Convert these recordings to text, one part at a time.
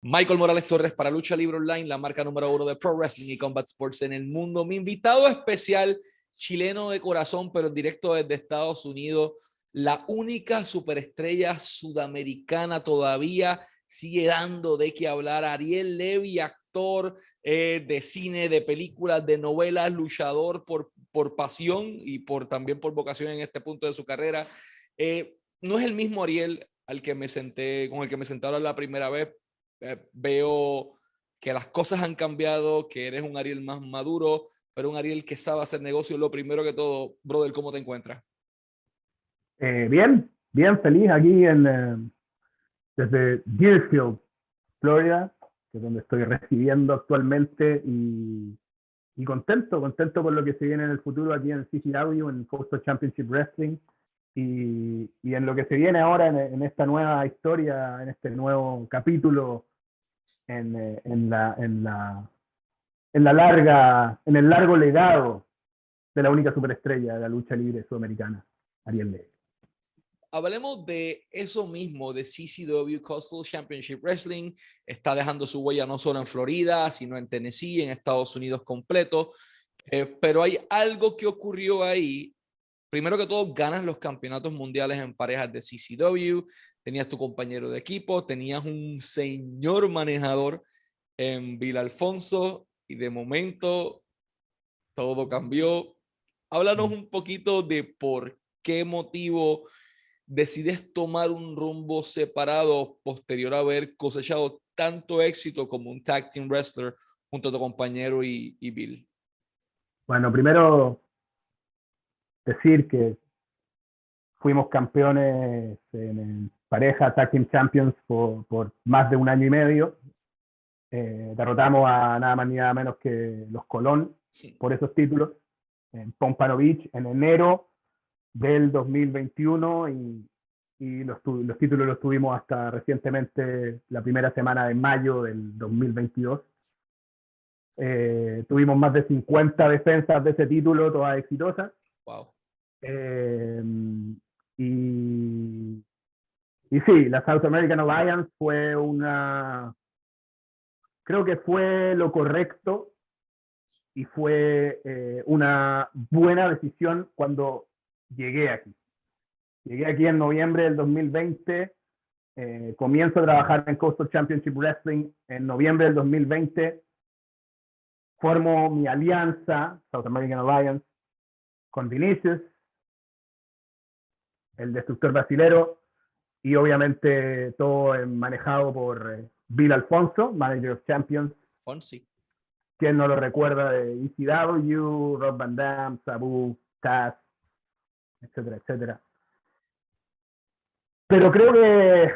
Michael Morales Torres para Lucha Libre Online, la marca número uno de Pro Wrestling y Combat Sports en el mundo. Mi invitado especial, chileno de corazón, pero directo desde Estados Unidos, la única superestrella sudamericana todavía, sigue dando de qué hablar. Ariel Levy, actor eh, de cine, de películas, de novelas, luchador por, por pasión y por, también por vocación en este punto de su carrera. Eh, no es el mismo Ariel al que me senté, con el que me senté ahora la primera vez, eh, veo que las cosas han cambiado, que eres un Ariel más maduro, pero un Ariel que sabe hacer negocio. Lo primero que todo, brother, ¿cómo te encuentras? Eh, bien, bien feliz aquí en, eh, desde Deerfield, Florida, que es donde estoy residiendo actualmente y, y, contento, contento con lo que se viene en el futuro aquí en CCW, en Coastal Championship Wrestling y, y, en lo que se viene ahora en, en, esta nueva historia, en este nuevo capítulo en, eh, en, la, en, la, en la larga, en el largo legado de la única superestrella de la lucha libre sudamericana, Ariel Levy. Hablemos de eso mismo, de CCW Coastal Championship Wrestling. Está dejando su huella no solo en Florida, sino en Tennessee, en Estados Unidos completo. Eh, pero hay algo que ocurrió ahí. Primero que todo, ganas los campeonatos mundiales en parejas de CCW tenías tu compañero de equipo, tenías un señor manejador en Vila Alfonso y de momento todo cambió. Háblanos un poquito de por qué motivo decides tomar un rumbo separado posterior a haber cosechado tanto éxito como un tag team wrestler junto a tu compañero y, y Bill. Bueno, primero decir que fuimos campeones en pareja Tag Team Champions por, por, más de un año y medio. Eh, derrotamos a nada más ni nada menos que los Colón por esos títulos en Pompano Beach en enero del 2021 y, y los, los, títulos los tuvimos hasta recientemente la primera semana de mayo del 2022. Eh, tuvimos más de 50 defensas de ese título, todas exitosas. Wow. Eh, y, sí, la South American Alliance fue una, creo que fue lo correcto y fue eh, una buena decisión cuando llegué aquí. Llegué aquí en noviembre del 2020, eh, comienzo a trabajar en Coastal Championship Wrestling en noviembre del 2020, formo mi alianza, South American Alliance, con Vinicius, el destructor brasilero, y obviamente todo manejado por eh, Bill Alfonso, Manager of Champions. Fonsi. Quien no lo recuerda de ECW, Rob Van Dam, Sabu, Taz, etcétera, etcétera. Pero creo que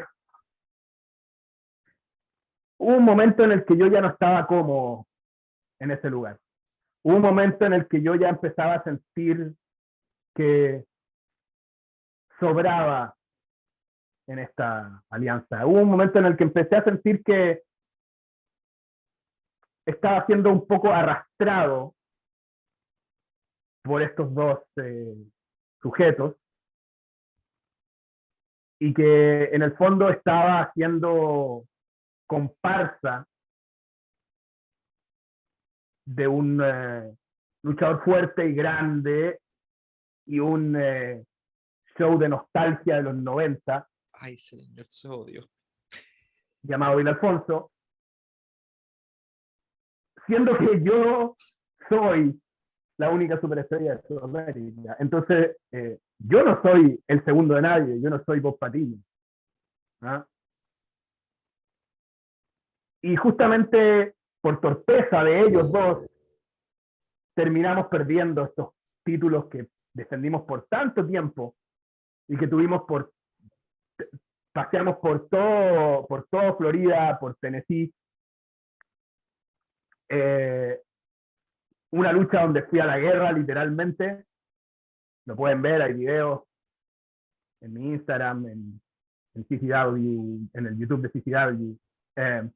hubo un momento en el que yo ya no estaba como en ese lugar. Hubo un momento en el que yo ya empezaba a sentir que sobraba en esta alianza. Hubo un momento en el que empecé a sentir que estaba siendo un poco arrastrado por estos dos eh, sujetos y que en el fondo estaba haciendo comparsa de un eh, luchador fuerte y grande y un eh, show de nostalgia de los 90 Ay, señor, esto se odio. Llamado Bill Alfonso. Siendo que yo soy la única superestrella de Sudamérica. Entonces, eh, yo no soy el segundo de nadie, yo no soy Bob Patiño. ¿ah? Y justamente por torpeza de ellos dos, terminamos perdiendo estos títulos que defendimos por tanto tiempo y que tuvimos por paseamos por todo, por todo Florida, por Tennessee. Eh, una lucha donde fui a la guerra, literalmente. Lo pueden ver, hay videos en mi Instagram, en, en CCW, en el YouTube de CCW. Eh,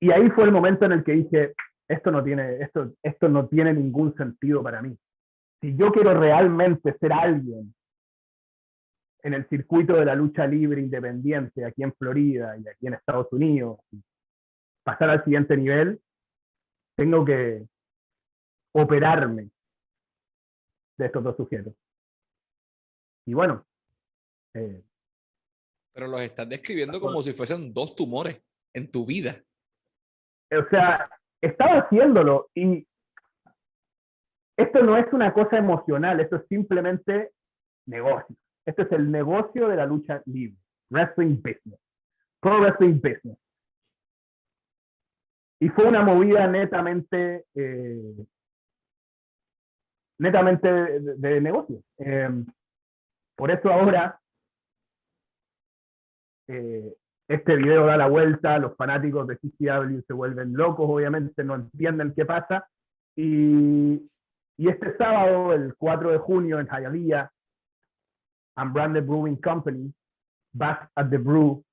y ahí fue el momento en el que dije, esto no tiene, esto, esto no tiene ningún sentido para mí. Si yo quiero realmente ser alguien en el circuito de la lucha libre independiente aquí en Florida y aquí en Estados Unidos, pasar al siguiente nivel, tengo que operarme de estos dos sujetos. Y bueno. Eh, Pero los estás describiendo como si fuesen dos tumores en tu vida. O sea, estaba haciéndolo y esto no es una cosa emocional, esto es simplemente negocio. Esto es el negocio de la lucha libre. Wrestling business. Pro wrestling business. Y fue una movida netamente, eh, netamente de, negocio. Em, por eso ahora eh, este video da la vuelta, los fanáticos de CCW se vuelven locos, obviamente no entienden qué pasa. Y, y este sábado, el 4 de junio, en Hialeah, Unbranded Brewing Company, Back at the Brew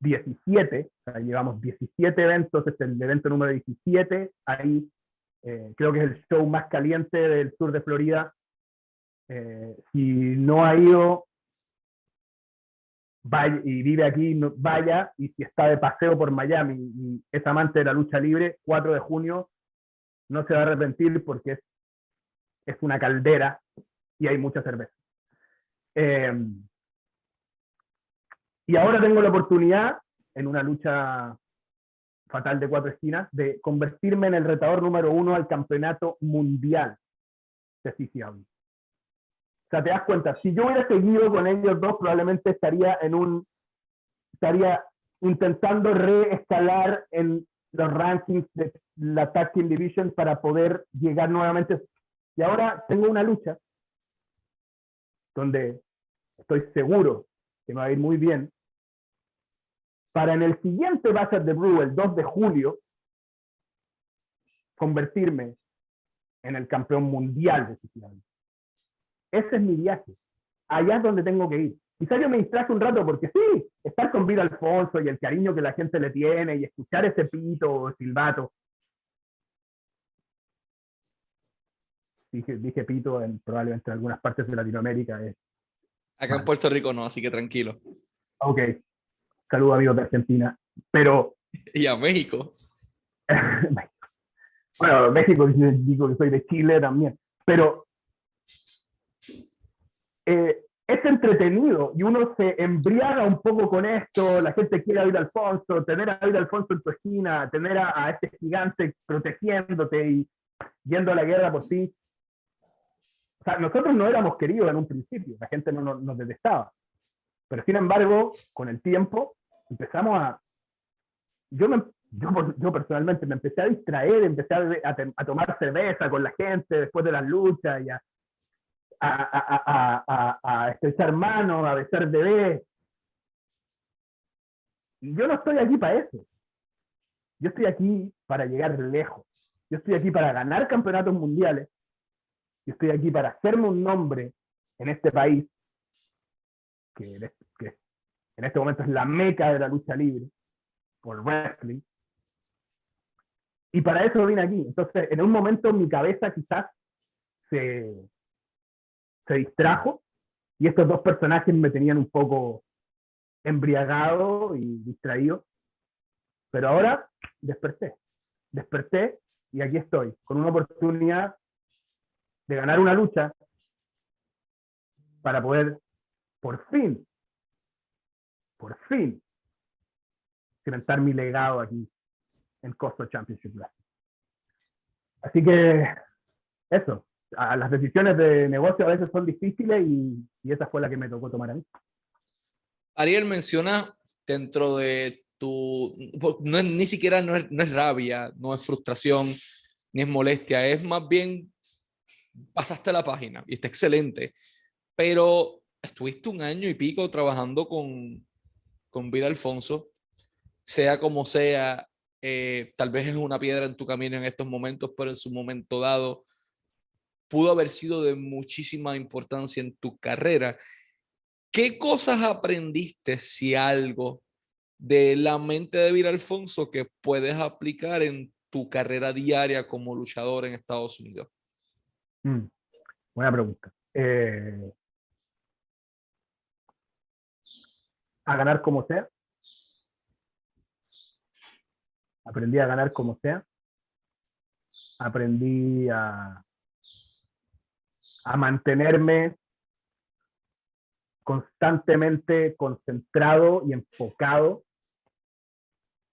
17, o sea, llevamos 17 eventos, este es el evento número 17, ahí eh, creo que es el show más caliente del sur de Florida. Eh, si no ha ido vaya, y vive aquí, vaya, y si está de paseo por Miami y es amante de la lucha libre, 4 de junio, no se va a arrepentir porque es, es una caldera y hay mucha cerveza. Eh, y ahora tengo la oportunidad, en una lucha fatal de cuatro esquinas, de convertirme en el retador número uno al campeonato mundial de CCW. O sea, te das cuenta, si yo hubiera seguido con ellos dos, probablemente estaría en un, estaría intentando reescalar en los rankings de la Tag Team Division para poder llegar nuevamente. Y ahora tengo una lucha donde estoy seguro que me va a ir muy bien, para en el siguiente Battle de Brew, el 2 de julio, convertirme en el campeón mundial de Siciliano. Ese es mi viaje. Allá es donde tengo que ir. Quizás yo me distraje un rato porque sí, estar con Vida Alfonso y el cariño que la gente le tiene y escuchar ese pito o silbato. Dije, dije pito en probablemente en algunas partes de Latinoamérica. Es Acá en Puerto Rico no, así que tranquilo. Ok. Saludos amigos de Argentina. Pero. Y a México. bueno, México, digo que soy de Chile también. Pero. Eh, es entretenido y uno se embriaga un poco con esto, la gente quiere a Alfonso, tener a David Alfonso en tu esquina, tener a, a, este gigante protegiéndote y yendo a la guerra por ti. O sea, nosotros no éramos queridos en un principio, la gente no, nos detestaba. Pero sin embargo, con el tiempo empezamos a... Yo, me, yo, personalmente me empecé a distraer, empecé a, a, tomar cerveza con la gente después de las luchas y a, a, a, estrechar manos, a besar bebés. Y yo no estoy aquí para eso. Yo estoy aquí para llegar lejos. Yo estoy aquí para ganar campeonatos mundiales yo estoy aquí para hacerme un nombre en este país, que, en este momento es la meca de la lucha libre, por wrestling. Y para eso vine aquí. Entonces, en un momento mi cabeza quizás se, se distrajo y estos dos personajes me tenían un poco embriagado y distraído. Pero ahora desperté. Desperté y aquí estoy, con una oportunidad de ganar una lucha para poder por fin, por fin, cimentar mi legado aquí en Costo Championship Así que eso, las decisiones de negocio a veces son difíciles y, y esa fue la que me tocó tomar a mí. Ariel menciona dentro de tu, no es, ni siquiera no es, no es rabia, no es frustración, ni es molestia, es más bien pasaste la página y está excelente, pero estuviste un año y pico trabajando con, con Vida Alfonso, sea como sea, eh, tal vez es una piedra en tu camino en estos momentos, pero en su momento dado pudo haber sido de muchísima importancia en tu carrera. ¿Qué cosas aprendiste, si algo, de la mente de Vida Alfonso que puedes aplicar en tu carrera diaria como luchador en Estados Unidos? Mm, buena pregunta. Eh, a ganar como sea. Aprendí a ganar como sea. Aprendí a, a mantenerme constantemente concentrado y enfocado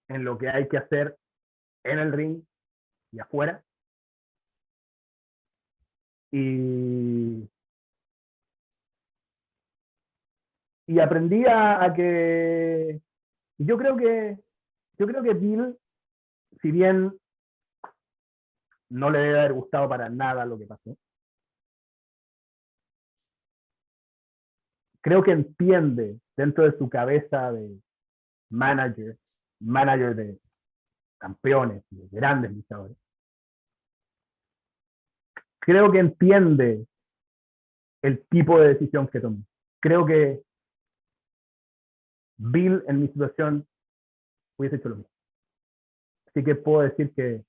en lo que hay que hacer en el ring y afuera. Y, y aprendí a, que yo creo que yo creo que Bill, si bien no le debe haber gustado para nada lo que pasó, creo que entiende dentro de su cabeza de manager, manager de campeones, de grandes luchadores, creo que entiende el tipo de decisión que tomó. Creo que Bill en mi situación hubiese hecho lo mismo. Así que puedo decir que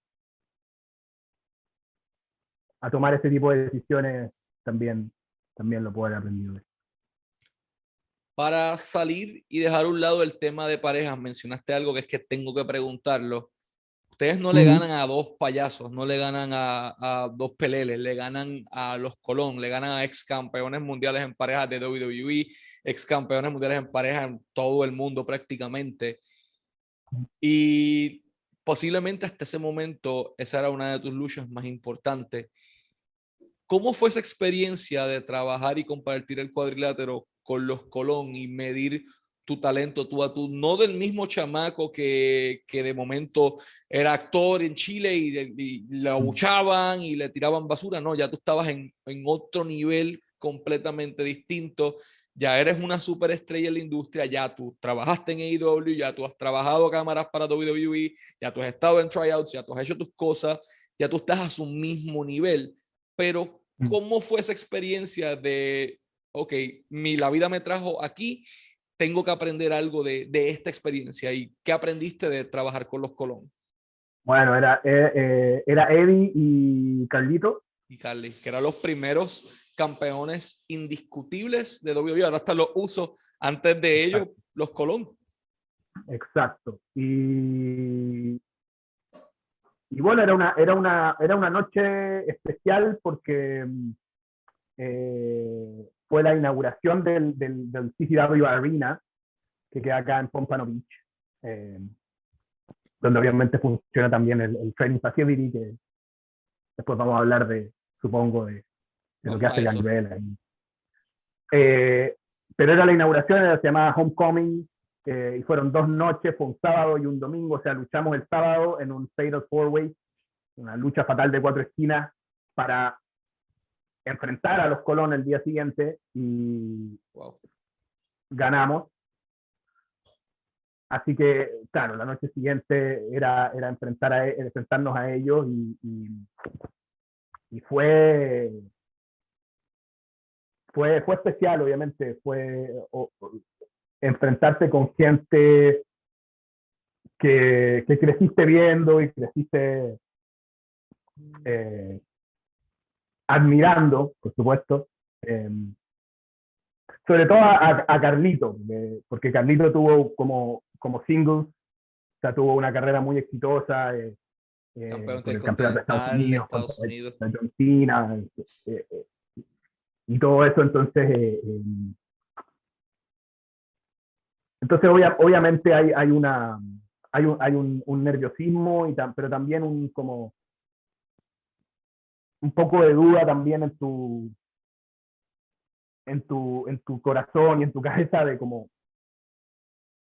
a tomar ese tipo de decisiones también, también lo puedo haber aprendido para salir y dejar a un lado el tema de parejas, mencionaste algo que es que tengo que preguntarlo. Ustedes no le ganan a dos payasos, no le ganan a, dos peleles, le ganan a los Colón, le ganan a ex campeones mundiales en parejas de WWE, ex campeones mundiales en parejas en todo el mundo prácticamente. Y posiblemente hasta ese momento esa era una de tus luchas más importantes. ¿Cómo fue esa experiencia de trabajar y compartir el cuadrilátero con los Colón y medir tu talento tú a tú, no del mismo chamaco que, que de momento era actor en Chile y, le abuchaban y le tiraban basura, no, ya tú estabas en, en otro nivel completamente distinto, ya eres una superestrella en la industria, ya tú trabajaste en AEW, ya tú has trabajado cámaras para WWE, ya tú has estado en tryouts, ya tú has hecho tus cosas, ya tú estás a su mismo nivel, pero mm. ¿cómo fue esa experiencia de ok, mi, la vida me trajo aquí, tengo que aprender algo de, de esta experiencia. ¿Y qué aprendiste de trabajar con los Colón? Bueno, era, eh, eh, era Eddie y Carlito. Y Carly, que eran los primeros campeones indiscutibles de WWE. Ahora hasta los uso antes de ellos, los Colón. Exacto. Y, y bueno, era una, era, una, era una noche especial porque eh, fue la inauguración del, del, del, CCW Arena, que queda acá en Pompano Beach, eh, donde obviamente funciona también el, Training Facility, que después vamos a hablar de, supongo, de, lo que hace Gangrel eh, pero era la inauguración, era, se llamaba Homecoming, eh, y fueron dos noches, fue un sábado y un domingo, o sea, luchamos el sábado en un Fatal Four Way, una lucha fatal de cuatro esquinas para enfrentar a los Colón el día siguiente y ganamos. Así que, claro, la noche siguiente era, era enfrentar a, e, enfrentarnos a ellos y, y, fue, fue, fue especial, obviamente, fue enfrentarse con gente que, que, creciste viendo y creciste eh, admirando, por supuesto, em, sobre todo a, Carlito, porque Carlito tuvo como, como singles, o sea, tuvo una carrera muy exitosa. Eh, eh el campeonato de Estados Unidos, Estados Unidos. Argentina, eh, eh, y todo eso, entonces, em, entonces obviamente hay, hay, una, hay, un, hay un, un nerviosismo, y pero también un como un poco de duda también en tu, en tu, en tu corazón y en tu cabeza de cómo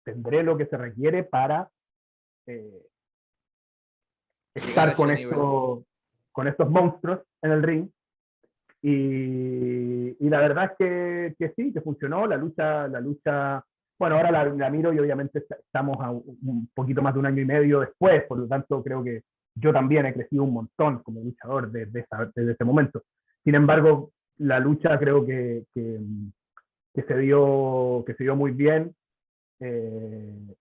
tendré lo que se requiere para eh, estar con, esto, con estos monstruos en el ring. Y, y la verdad es que, que, sí, que funcionó la lucha, la lucha, bueno, ahora la, la miro y obviamente estamos a un poquito más de un año y medio después, por lo tanto creo que yo también he crecido un montón como luchador desde, desde ese momento. Sin embargo, la lucha creo que, se, dio, que se dio muy bien. Eh,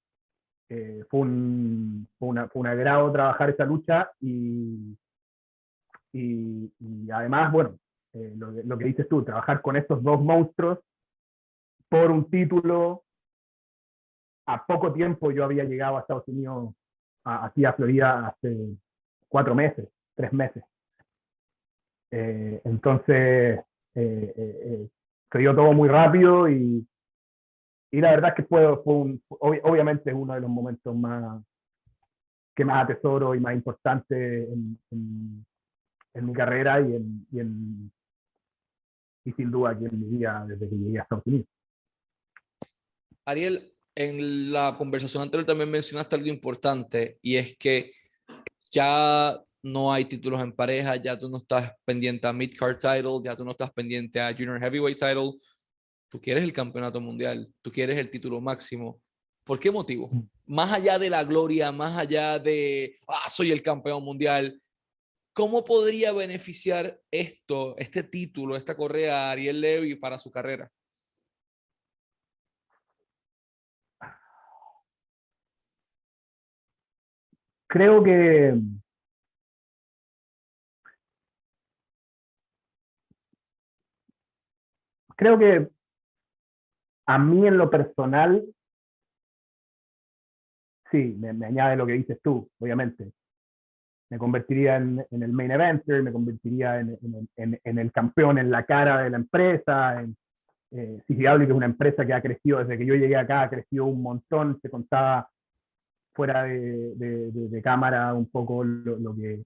eh, fue, un, fue, una, fue un agrado trabajar esa lucha y, y, además, bueno, eh, lo, lo, que dices tú, trabajar con estos dos monstruos por un título a poco tiempo yo había llegado a Estados Unidos, aquí a Florida, hace cuatro meses, tres meses. Eh, entonces, eh, eh, se dio todo muy rápido y, y la verdad es que fue, fue un, obviamente es uno de los momentos más que más atesoro y más importante en, en, mi carrera y, en, y, en, y sin duda aquí en mi vida desde que llegué a Estados Unidos. Ariel, en la conversación anterior también mencionaste algo importante y es que ya no hay títulos en pareja, ya tú no estás pendiente a mid-card title, ya tú no estás pendiente a junior heavyweight title, tú quieres el campeonato mundial, tú quieres el título máximo. ¿Por qué motivo? Más allá de la gloria, más allá de, ah, soy el campeón mundial, ¿cómo podría beneficiar esto, este título, esta correa a Ariel Levy para su carrera? Creo que creo que a mí en lo personal, sí, me, añade lo que dices tú, obviamente. Me convertiría en, el main eventer, me convertiría en, el campeón, en la cara de la empresa. En, eh, que es una empresa que ha crecido desde que yo llegué acá, ha crecido un montón, se contaba fuera de, cámara un poco lo, que,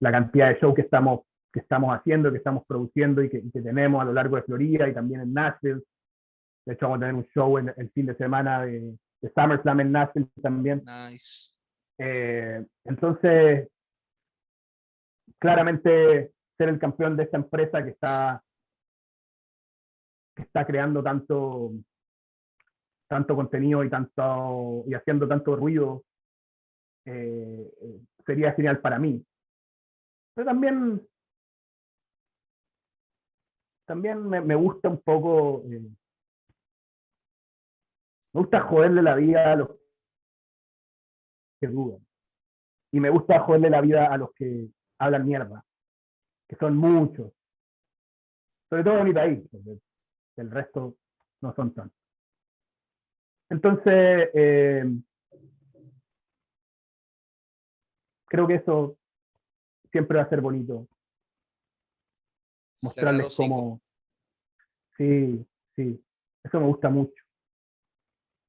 la cantidad de shows que estamos que estamos haciendo, que estamos produciendo y que, tenemos a lo largo de Florida y también en Nashville. De hecho, vamos a tener un show en, el fin de semana de, de SummerSlam en Nashville también. Nice. Eh, entonces, claramente ser el campeón de esta empresa que está, que está creando tanto, tanto contenido y, tanto, y haciendo tanto ruido eh, eh, sería genial para mí. Pero también también me, gusta un poco, eh, me gusta joderle la vida a los que dudan. Y me gusta joderle la vida a los que hablan mierda, que son muchos. Sobre todo en mi país, el resto no son tantos. Entonces, eh, creo que eso siempre va a ser bonito mostrarles cómo... Sí, sí, eso me gusta mucho.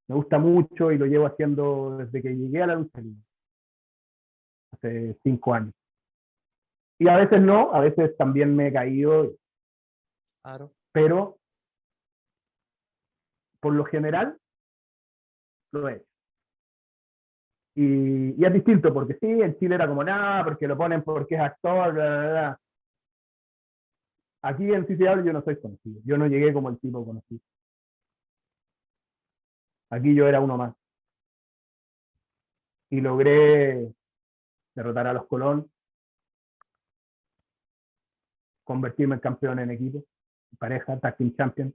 Me gusta mucho y lo llevo haciendo desde que llegué a la lucha hace cinco años. Y a veces no, a veces también me he caído. Claro. Pero por lo general lo he hecho. Y, es distinto, porque sí, en Chile era como nada, porque lo ponen porque es actor, bla, bla, bla. Aquí en CCW yo no soy conocido. Yo no llegué como el tipo conocido. Aquí yo era uno más. Y logré derrotar a los Colón, convertirme en campeón en equipo, pareja, tag team champion,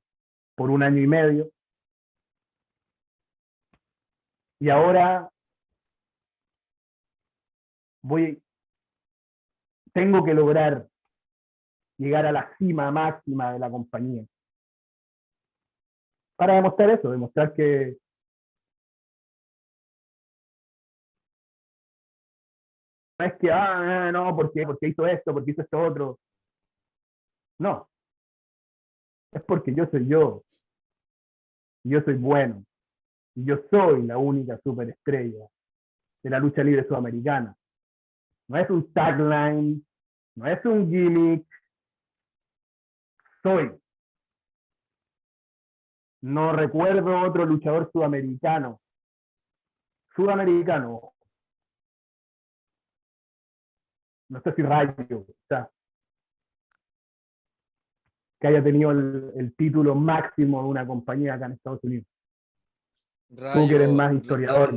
por un año y medio. Y ahora voy, tengo que lograr llegar a la cima máxima de la compañía. Para demostrar eso, demostrar que no es que, ah, no, ¿por qué? Porque hizo esto, porque hizo esto otro. No. Es porque yo soy yo. Yo soy bueno. Yo soy la única superestrella de la lucha libre sudamericana. No es un tagline, no es un gimmick, soy. No recuerdo otro luchador sudamericano. Sudamericano. No sé si Rayo, o sea, que haya tenido el, título máximo de una compañía acá en Estados Unidos. Tú que eres más historiador.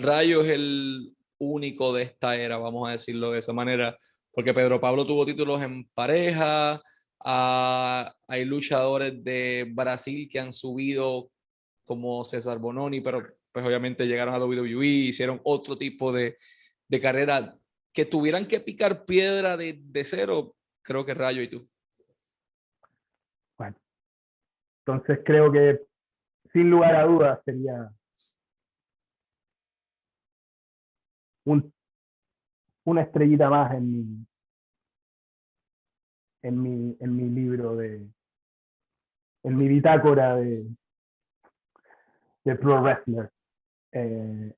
Rayo es el único de esta era, vamos a decirlo de esa manera, porque Pedro Pablo tuvo títulos en pareja, hay luchadores de Brasil que han subido como César Bononi, pero pues obviamente llegaron a WWE, hicieron otro tipo de, de carrera que tuvieran que picar piedra de, de cero, creo que Rayo y tú. Bueno, entonces creo que sin lugar a dudas sería un, una estrellita más en mi, en mi, en mi libro de, en mi bitácora de, de Pro Wrestler. Eh,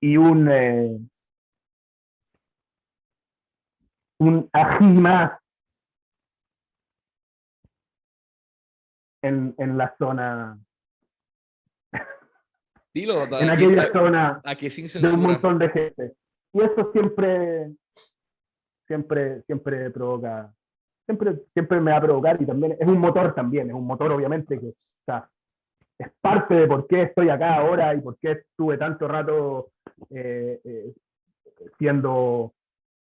y un, eh, un ají más en, en la zona. Dilo, en aquella zona aquí sin de un montón de gente. Y eso siempre, siempre, siempre provoca, siempre, siempre me va a provocar y también es un motor también, es un motor obviamente que es parte de por qué estoy acá ahora y por qué estuve tanto rato eh, eh, siendo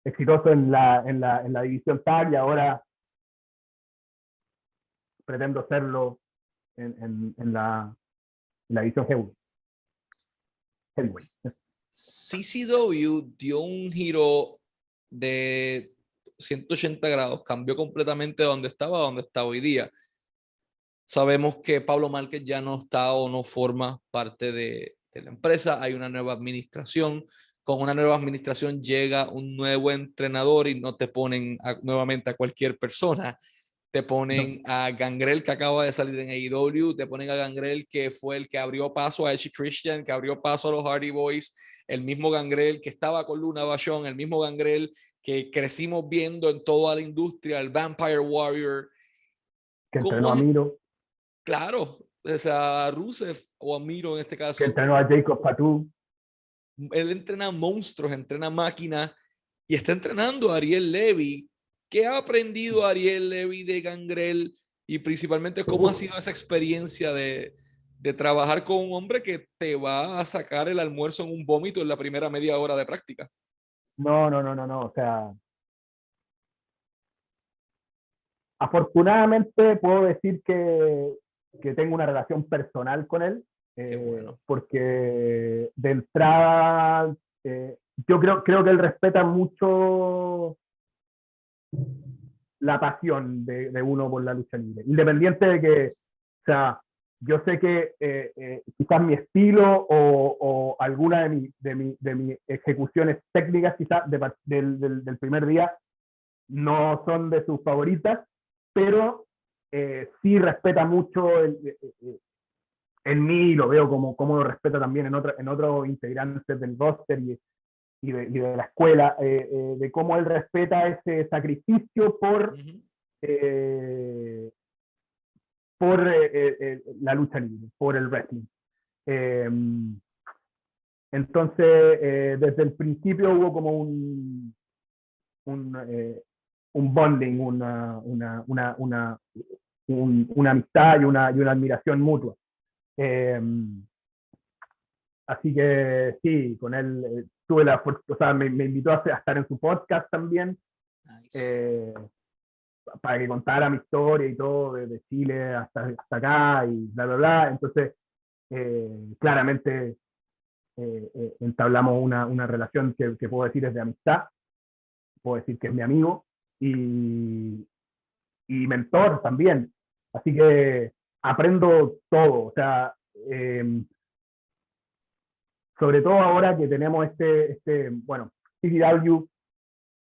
exitoso en la, en la, en la división TAG y ahora pretendo hacerlo en, en, en la, en la división CCW dio un giro de 180 grados, cambió completamente de donde estaba a donde está hoy día. Sabemos que Pablo Márquez ya no está o no forma parte de la empresa, hay una nueva administración, con una nueva administración llega un nuevo entrenador y no te ponen nuevamente a cualquier persona. Te ponen a Gangrel que acaba de salir en AEW, te ponen a Gangrel que fue el que abrió paso a Edge Christian, que abrió paso a los Hardy Boys, el mismo Gangrel que estaba con Luna Vachon, el mismo Gangrel que crecimos viendo en toda la industria, el Vampire Warrior. Que entrenó a Miro. Claro, o sea, a Rusev o a Miro en este caso. Que entrenó a Jacob Patu. Él entrena monstruos, entrena máquinas y está entrenando a Ariel Levy, ¿Qué ha aprendido Ariel Levy de Gangrel y principalmente cómo ha sido esa experiencia de, de trabajar con un hombre que te va a sacar el almuerzo en un vómito en la primera media hora de práctica? No, no, no, no, no. O sea, afortunadamente puedo decir que, que tengo una relación personal con él. Eh, bueno. Porque de entrada, eh, yo creo, creo que él respeta mucho la pasión de, de, uno por la lucha libre. Independiente de que, o sea, yo sé que eh, eh, quizás mi estilo o, o alguna de, mi, de, mi, de mis ejecuciones técnicas quizás de, del, del, del, primer día no son de sus favoritas, pero eh, sí respeta mucho el, eh, en mí y lo veo como, como lo respeta también en, en otros integrantes del roster y, y de, y de la escuela, eh, eh, de cómo él respeta ese sacrificio por, uh -huh. eh, por eh, la lucha libre, por el wrestling. Em, entonces, eh, desde el principio hubo como un, un, eh, un bonding, una, una, una, una, un, una amistad y una, y una admiración mutua. Em, así que sí, con él tuve la o sea, me, me invitó a, a, estar en su podcast también, nice. eh, para que contara mi historia y todo, desde de Chile hasta, hasta, acá y bla, bla, bla. Entonces, eh, claramente eh, eh, entablamos una, una relación que, que, puedo decir es de amistad, puedo decir que es mi amigo y, y mentor también. Así que aprendo todo, o sea, eh, sobre todo ahora que tenemos este, este bueno, CDW,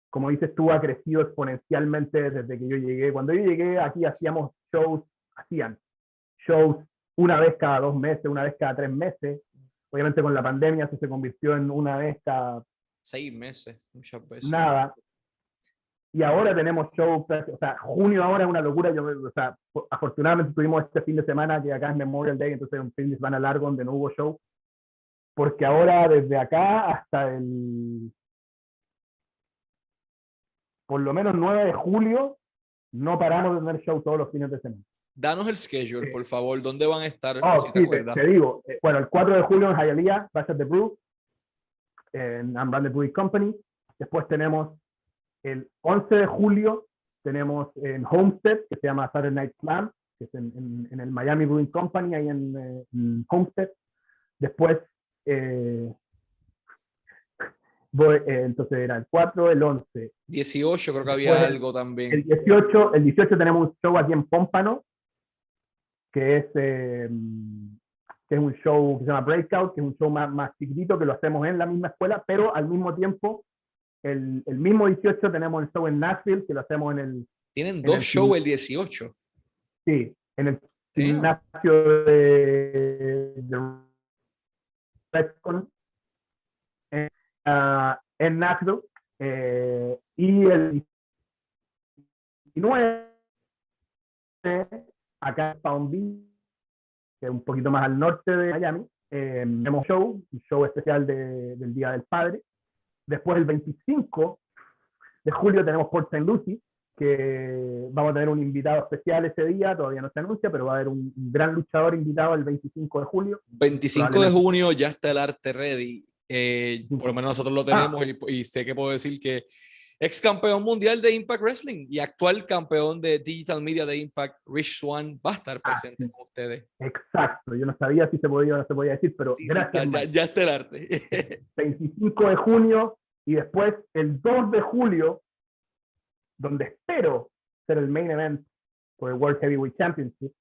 como dices tú, ha crecido exponencialmente desde que yo llegué. Cuando yo llegué aquí hacíamos shows, hacían shows una vez cada dos meses, una vez cada tres meses. Obviamente con la pandemia eso se convirtió en una vez cada... Seis meses, muchas veces. Nada. Y ahora tenemos shows, o sea, junio ahora es una locura. Yo, o sea, afortunadamente tuvimos este fin de semana que acá es Memorial Day, entonces un fin de semana largo donde no hubo show porque ahora desde acá hasta el, por lo menos 9 de julio, no paramos de tener show todos los fines de semana. Danos el schedule, por favor, ¿dónde van a estar? Oh, si sí, te, te, digo, eh, bueno, el 4 de julio en Hialeah, at the Brew, en Unbranded Brewing Company. Después tenemos el 11 de julio, tenemos en Homestead, que se llama Saturday Night Slam, que es en, en, en el Miami Brewing Company, ahí en, eh, en Homestead. Después eh, voy, eh, entonces era el 4, el 11. 18 creo que había Después, algo también. El 18, el 18 tenemos un show aquí en Pómpano, que es, eh, que es un show que se llama Breakout, que es un show más, más chiquitito, que lo hacemos en la misma escuela, pero al mismo tiempo, el, el mismo 18 tenemos el show en Nashville, que lo hacemos en el... Tienen dos shows el 18. Sí, en el gimnasio de, de en, uh, en Nashville, eh, y el 19 acá en Palm Beach, que es un poquito más al norte de Miami, eh, tenemos show, un show especial de, del Día del Padre. Después el 25 de julio tenemos Port St. Lucie, que vamos a tener un invitado especial ese día, todavía no se anuncia, pero va a haber un, gran luchador invitado el 25 de julio. 25 de junio ya está el arte ready. Eh, por lo menos nosotros lo tenemos Ah. y, y sé que puedo decir que ex campeón mundial de Impact Wrestling y actual campeón de Digital Media de Impact, Rich Swan, va a estar Ah, presente sí. con ustedes. Exacto, yo no sabía si se podía o no se podía decir, pero Sí, sí, gracias. ya, ya- ya está el arte. 25 de junio y después el 2 de julio, donde espero ser el main event por el World Heavyweight Championship,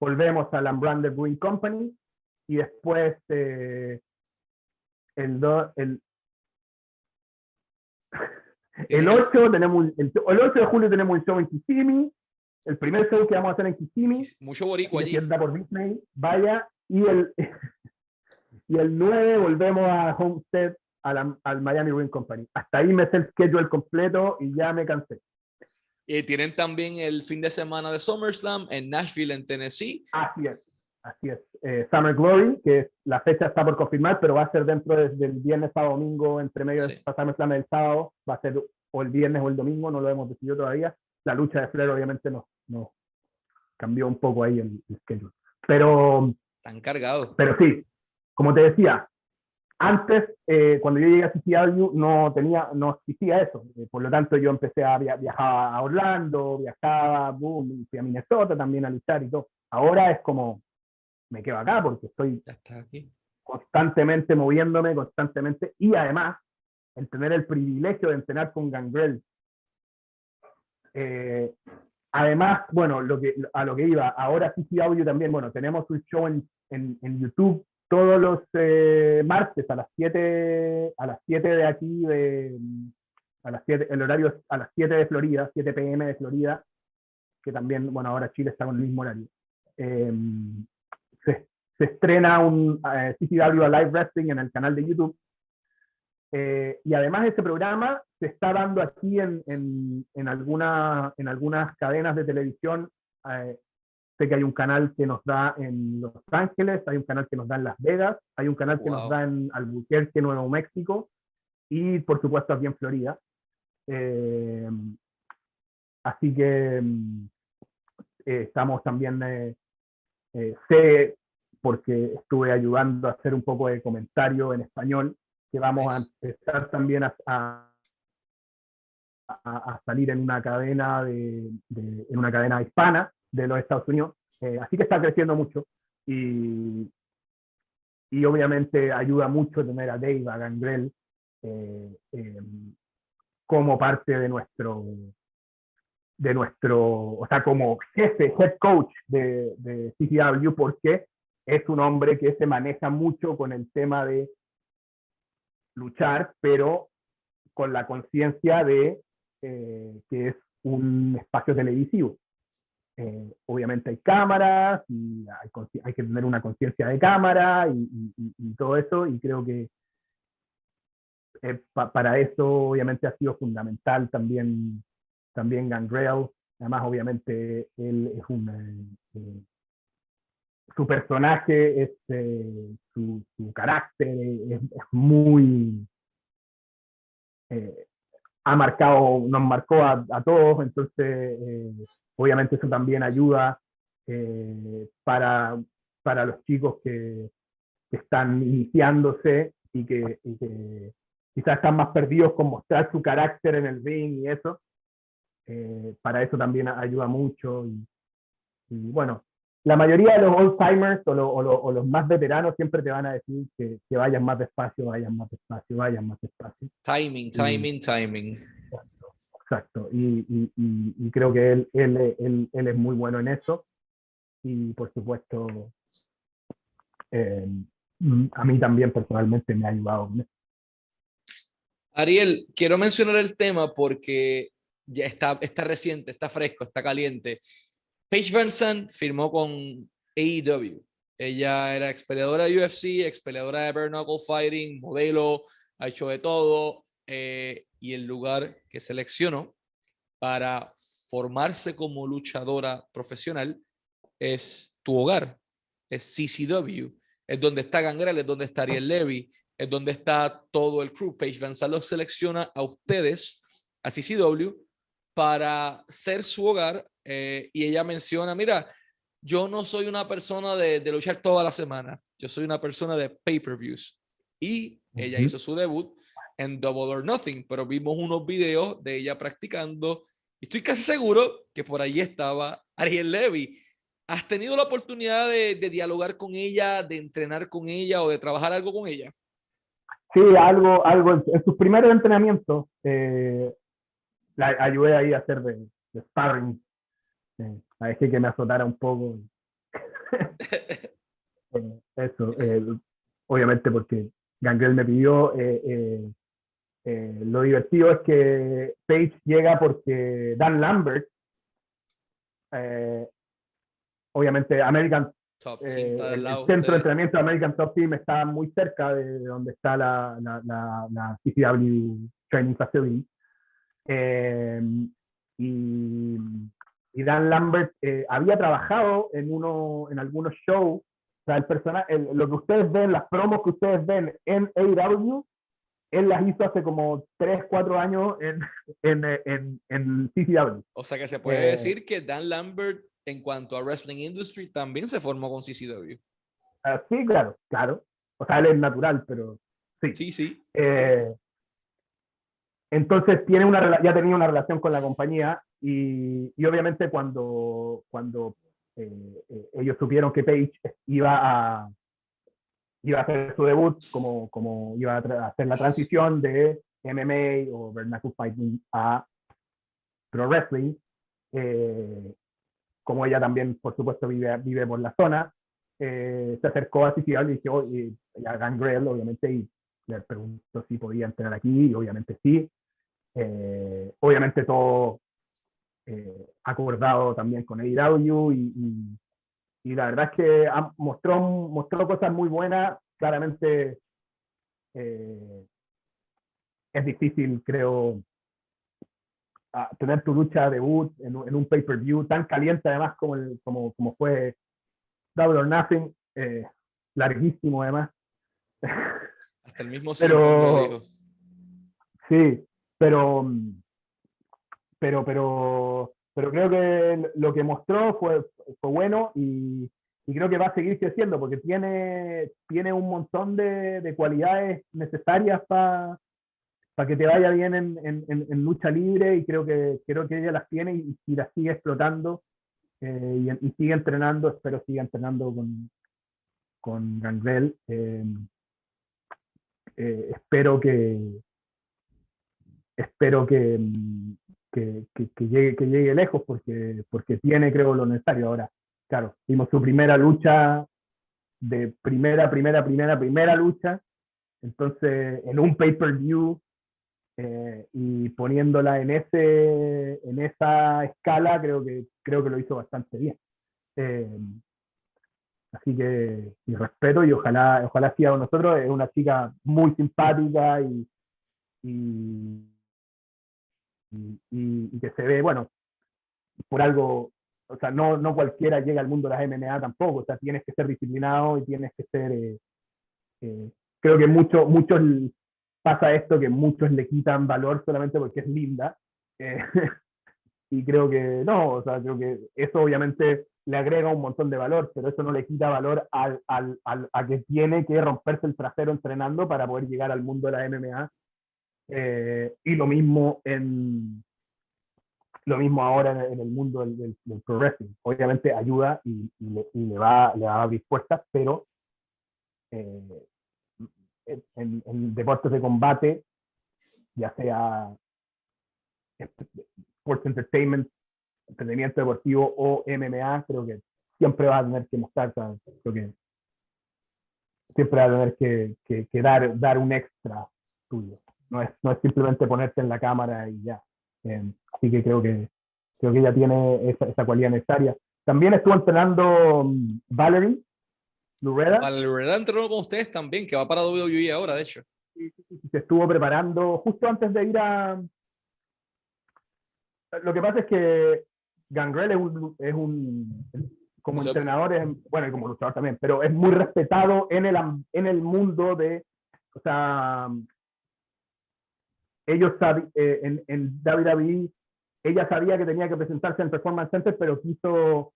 volvemos a la Unbranded Brewing Company y después eh, el, do- el, el 8 tenemos un- el, el 8 de julio tenemos un show en Kissimmee, el primer show que vamos a hacer en Kissimmee, Mucho boricua allí. por Disney, vaya, y el, y el 9 volvemos a Homestead, a la- al Miami Brewing Company. Hasta ahí me sé el schedule completo y ya me cansé. Y tienen también el fin de semana de SummerSlam en Nashville, en Tennessee. Así es, así es. Eh, Summer Glory, que la fecha está por confirmar, pero va a ser dentro de- del viernes a domingo, entre medio Sí. de SummerSlam del sábado, va a ser o el viernes o el domingo, no lo hemos decidido todavía. La lucha de Flair obviamente nos no, cambió un poco ahí el, el schedule. Pero Están cargados. Pero sí, como te decía, antes, eh, cuando yo llegué a CCW, no, tenía, no existía eso. Eh, por lo tanto, yo empecé a via- viajar a Orlando, viajaba, boom, fui a Minnesota también a luchar y todo. Ahora es como, me quedo acá porque estoy aquí. constantemente moviéndome, constantemente, y además, el tener el privilegio de entrenar con Gangrel. Eh, además, bueno, lo que, a lo que iba, ahora CCW también, bueno, tenemos un show en, en, en YouTube todos los eh, martes a las 7 a las 7 de aquí de a las 7 el horario es a las 7 de Florida 7 pm de Florida que también bueno ahora Chile está con el mismo horario. Eh, se, estrena un eh, CCW Live Wrestling en el canal de YouTube. Eh, y además ese programa se está dando aquí en, en, en, alguna, en algunas cadenas de televisión eh, Sé que hay un canal que nos da en Los Ángeles, hay un canal que nos da en Las Vegas, hay un canal que Wow. nos da en Albuquerque, Nuevo México, y por supuesto aquí en Florida. Eh, así que mm, eh, estamos también, eh, eh, sé, porque estuve ayudando a hacer un poco de comentario en español, que vamos Nice. a empezar también a, a- a- a salir en una cadena de, de- en una cadena hispana de los Estados Unidos. Eh, así que está creciendo mucho y, y obviamente ayuda mucho tener a Dave, a Gangrel, eh, eh, como parte de nuestro, de nuestro, o sea, como jefe, head coach de, de CCW, porque es un hombre que se maneja mucho con el tema de luchar, pero con la conciencia de eh, que es un espacio televisivo. Eh, obviamente hay cámaras y hay, que tener una conciencia de cámara y, todo eso, y creo que eh, pa- para eso obviamente ha sido fundamental también, también Gangrel. Además, obviamente, él es un... eh, su personaje, su, carácter es, muy... ha marcado, nos marcó a, a todos, entonces obviamente eso también ayuda eh, para, para los chicos que, que están iniciándose y que, y que quizás están más perdidos con mostrar su carácter en el ring y eso. Eh, para eso también ayuda mucho. Y, y bueno, la mayoría de los old timers o, lo- o lo- o los más veteranos siempre te van a decir que, que vayan más despacio, vayan más despacio, vayan más despacio. Timing, timing, timing. Exacto, y, y- y- y creo que él, él, él, él es muy bueno en eso. Y por supuesto, eh, a mí también personalmente me ha ayudado. Ariel, quiero mencionar el tema porque ya está, está reciente, está fresco, está caliente. Paige Vincent firmó con AEW. Ella era ex peleadora de UFC, ex peleadora de bare knuckle fighting, modelo, ha hecho de todo. Eh, y el lugar que seleccionó para formarse como luchadora profesional es tu hogar, es CCW, es donde está Gangrel, es donde está Ariel Levy, es donde está todo el crew. Paige Van los selecciona a ustedes, a CCW, para ser su hogar. Eh, y ella menciona, mira, yo no soy una persona de, de luchar toda la semana, yo soy una persona de pay-per-views. Y ella hizo su debut en Double or Nothing, pero vimos unos videos de ella practicando y estoy casi seguro que por ahí estaba Ariel Levy. ¿Has tenido la oportunidad de, de dialogar con ella, de entrenar con ella o de trabajar algo con ella? Sí, algo, algo en sus primeros entrenamientos eh, la ayudé ahí a hacer de, sparring. Eh, a que me azotara un poco. Eh, eso, eh, obviamente porque Gangrel me pidió. Lo divertido es que Page llega porque Dan Lambert, obviamente American eh, el, centro de entrenamiento de American Top Team está muy cerca de donde está la, la, la, CCW Training Facility. Eh, y, y, Dan Lambert eh, había trabajado en, uno, en algunos shows. O sea, el personaje, lo que ustedes ven, las promos que ustedes ven en AW, él las hizo hace como 3, 4 años en, en, en, en CCW. O sea que se puede decir que Dan Lambert en cuanto a Wrestling Industry también se formó con CCW. Ah, sí, claro, claro. O sea, él es natural, pero sí. Sí, sí. Eh, entonces tiene una, ya tenía una relación con la compañía y, y obviamente cuando, cuando eh, eh, ellos supieron que Page iba a, iba a hacer su debut, como, como iba a hacer la transición de MMA o Vernacular Fighting a Pro Wrestling, eh, como ella también, por supuesto, vive, vive por la zona, eh, se acercó a Sicilia y dijo, y, a Gangrel, obviamente, y le preguntó si podía entrar aquí, y obviamente sí. Eh, obviamente todo eh, acordado también con AEW y, y, y, la verdad es que mostró, mostró cosas muy buenas, claramente es difícil, creo, tener tu lucha debut en, en un pay-per-view tan caliente además como, el, como, como fue Double or Nothing, eh, larguísimo además. Hasta el mismo pero, Sí, pero, pero, pero, pero creo que lo que mostró fue, fue bueno y, y creo que va a seguir creciendo porque tiene, tiene un montón de, de cualidades necesarias para para que te vaya bien en, en, en, lucha libre y creo que, creo que ella las tiene y, y las sigue explotando eh, y, sigue entrenando, espero siga entrenando con, con Gangrel. Eh, eh, espero que espero que, que, que, llegue, que llegue lejos porque, porque tiene creo lo necesario ahora. Claro, vimos su primera lucha de primera, primera, primera, primera lucha. Entonces, en un pay-per-view eh, y poniéndola en, ese, en esa escala, creo que, creo que lo hizo bastante bien. Eh, así que mi respeto y ojalá, ojalá siga con nosotros. Es una chica muy simpática y, y, y, que se ve, bueno, por algo, o sea, no, no cualquiera llega al mundo de las MMA tampoco, o sea, tienes que ser disciplinado y tienes que ser, eh, creo que muchos muchos pasa esto que muchos le quitan valor solamente porque es linda. Eh, y creo que no, o sea, creo que eso obviamente le agrega un montón de valor, pero eso no le quita valor al, al, al, a que tiene que romperse el trasero entrenando para poder llegar al mundo de la MMA. Eh, y lo mismo en lo mismo ahora en, el mundo del, del, pro wrestling. Obviamente ayuda y, le, y, le, va, le va a abrir puertas, pero eh, en, en, deportes de combate, ya sea Sports Entertainment, entretenimiento deportivo o MMA, creo que siempre va a tener que mostrar, creo que siempre va a tener que, que, dar, dar un extra tuyo. No es, no es simplemente ponerte en la cámara y ya. Eh, así que creo que creo que ella tiene esa, esa cualidad necesaria. También estuvo entrenando um, Valerie Lureda. Valerie entrenó con ustedes también, que va para WWE ahora, de hecho. se estuvo preparando justo antes de ir a... Lo que pasa es que Gangrel es un, es un como entrenador, es, bueno, y como luchador también, pero es muy respetado en el, en el mundo de, o sea, ellos eh, en, en WWE ella sabía que tenía que presentarse en Performance Center, pero quiso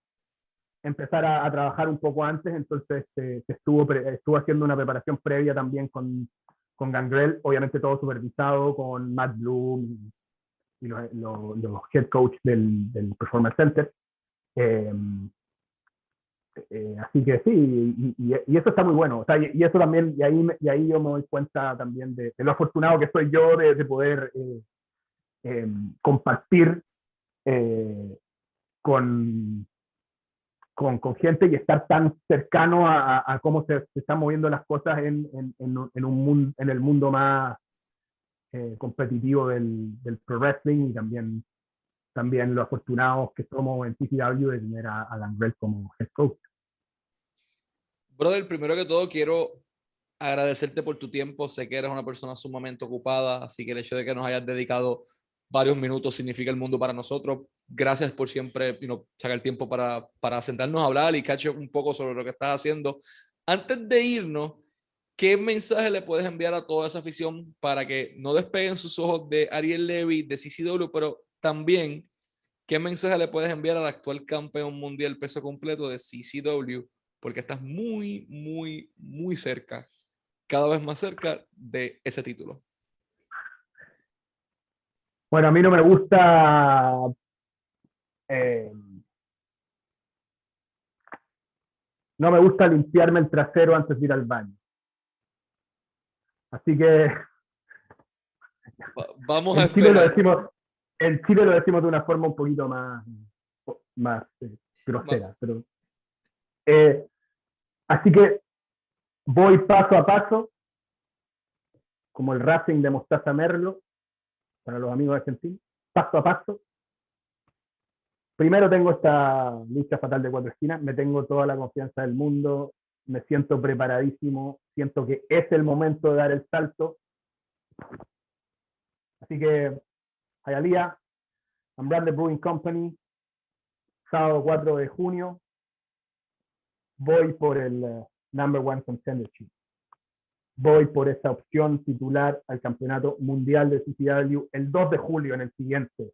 empezar a, trabajar un poco antes, entonces eh, estuvo, estuvo haciendo una preparación previa también con, con Gangrel, obviamente todo supervisado con Matt Bloom y, los, head coach del, del Performance Center. Em, eh, así que sí, y, eso está muy bueno. O sea, y, eso también, y ahí, y ahí yo me doy cuenta también de, lo afortunado que soy yo de, poder eh, eh, compartir eh, con, con, gente y estar tan cercano a, cómo se, están moviendo las cosas en, en, en, un mundo, en el mundo más competitivo del, del, pro wrestling y también, también los afortunados que somos en TCW de tener a Alan Grell como head coach. Brother, primero que todo quiero agradecerte por tu tiempo. Sé que eres una persona sumamente ocupada, así que el hecho de que nos hayas dedicado varios minutos significa el mundo para nosotros. Gracias por siempre you sacar tiempo para, para sentarnos a hablar y cachar un poco sobre lo que estás haciendo. Antes de irnos, ¿qué mensaje le puedes enviar a toda esa afición para que no despeguen sus ojos de Ariel Levy, de CCW, pero también qué mensaje le puedes enviar al actual campeón mundial peso completo de CCW? Porque estás muy, muy, muy cerca, cada vez más cerca de ese título. Bueno, a mí no me gusta eh, no me gusta limpiarme el trasero antes de ir al baño. Así que vamos a Chile lo decimos en Chile lo decimos de una forma un poquito más más eh, grosera, pero eh, así que voy paso a paso como el Racing de Mostaza Merlo para los amigos argentinos, paso a paso. Primero tengo esta lucha fatal de cuatro esquinas, me tengo toda la confianza del mundo, me siento preparadísimo, siento que es el momento de dar el salto. Así que, Hialeah, Branded Brewing Company, sábado 4 de junio, voy por el uh, number one contendership voy por esa opción titular al Campeonato Mundial de CCW el 2 de julio en el siguiente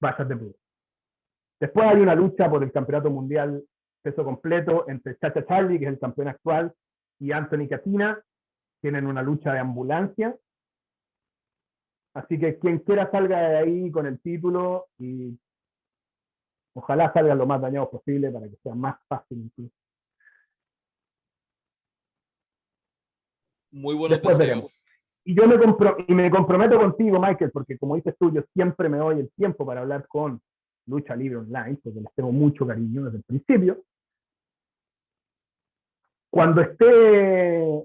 Bajas de Blue. Después hay una lucha por el Campeonato Mundial peso completo entre Chacha Charlie, que es el campeón actual, y Anthony Catina. Tienen una lucha de ambulancia. Así que quien quiera salga de ahí con el título y ojalá salga lo más dañado posible para que sea más fácil incluso. Muy buenos Y yo me, y me comprometo contigo, Michael, porque como dices tú, yo siempre me doy el tiempo para hablar con Lucha Libre Online, porque les tengo mucho cariño desde el principio. Cuando esté,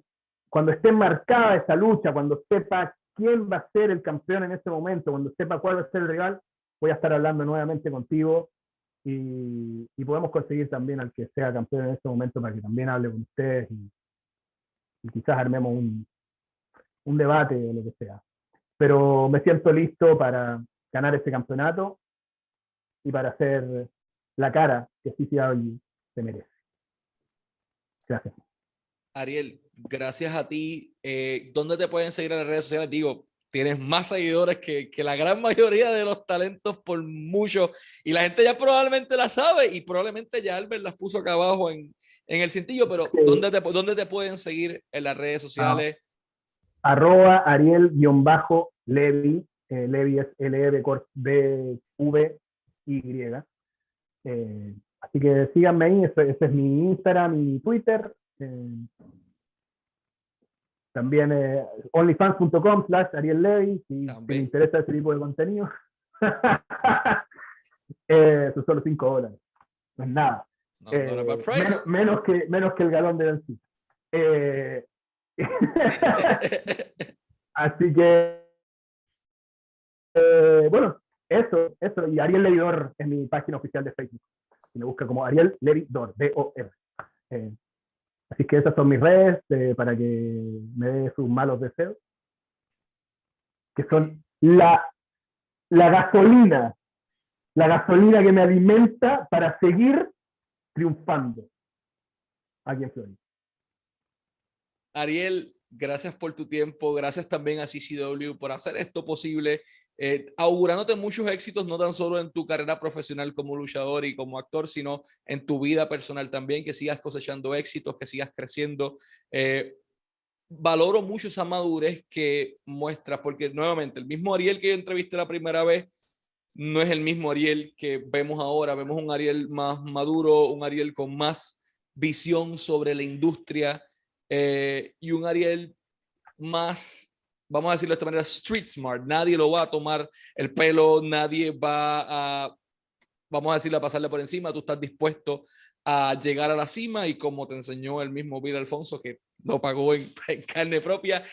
cuando esté marcada esa lucha, cuando sepa quién va a ser el campeón en ese momento, cuando sepa cuál va a ser el rival, voy a estar hablando nuevamente contigo y, podemos conseguir también al que sea campeón en ese momento para que también hable con ustedes y, quizás armemos un, un debate o lo que sea. Pero me siento listo para ganar este campeonato y para hacer la cara que CCW se merece. Gracias. Ariel, gracias a ti. Eh, ¿Dónde te pueden seguir en las redes sociales? Digo, tienes más seguidores que, que, la gran mayoría de los talentos por mucho. Y la gente ya probablemente la sabe y probablemente ya Albert las puso acá abajo en, en el cintillo, pero ¿dónde, te, ¿dónde te pueden seguir en las redes sociales? Ah, arroba Ariel-Levi, eh, Levi es L-E-B-V-Y. Eh, así que síganme ahí, ese, es mi Instagram y mi Twitter. Eh, también eh, onlyfans.com slash Ariel Levy, si te interesa ese tipo de contenido. eh, son solo 5 dólares. No es nada. Eh, menos, que, menos que el galón de. Eh, así que, eh, bueno, eso, eso. Y Ariel Levidor es mi página oficial de Facebook. Y me busca como Ariel Levidor, D-O-R. Eh, así que esas son mis redes para que me dé sus malos deseos. Que son la, la gasolina, la gasolina que me alimenta para seguir triunfando aquí en Florida. Ariel, gracias por tu tiempo, gracias también a CCW por hacer esto posible, eh, augurándote muchos éxitos, no tan solo en tu carrera profesional como luchador y como actor, sino en tu vida personal también, que sigas cosechando éxitos, que sigas creciendo. Eh, valoro mucho esa madurez que muestras, porque nuevamente, el mismo Ariel que yo entrevisté la primera vez, no es el mismo Ariel que vemos ahora, vemos un Ariel más maduro, un Ariel con más visión sobre la industria, eh, y un Ariel más, vamos a decirlo de esta manera, street smart. Nadie lo va a tomar el pelo, nadie va a, vamos a decirlo, a pasarle por encima. Tú estás dispuesto a llegar a la cima y como te enseñó el mismo Bill Alfonso, que lo pagó en, en carne propia,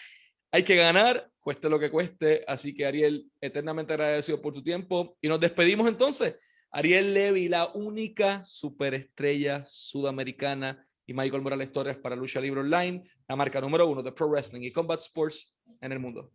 hay que ganar, cueste lo que cueste. Así que Ariel, eternamente agradecido por tu tiempo y nos despedimos entonces. Ariel Levy, la única superestrella sudamericana y Michael Morales Torres para Lucha Libre Online, la marca número uno de Pro Wrestling y Combat Sports en el mundo.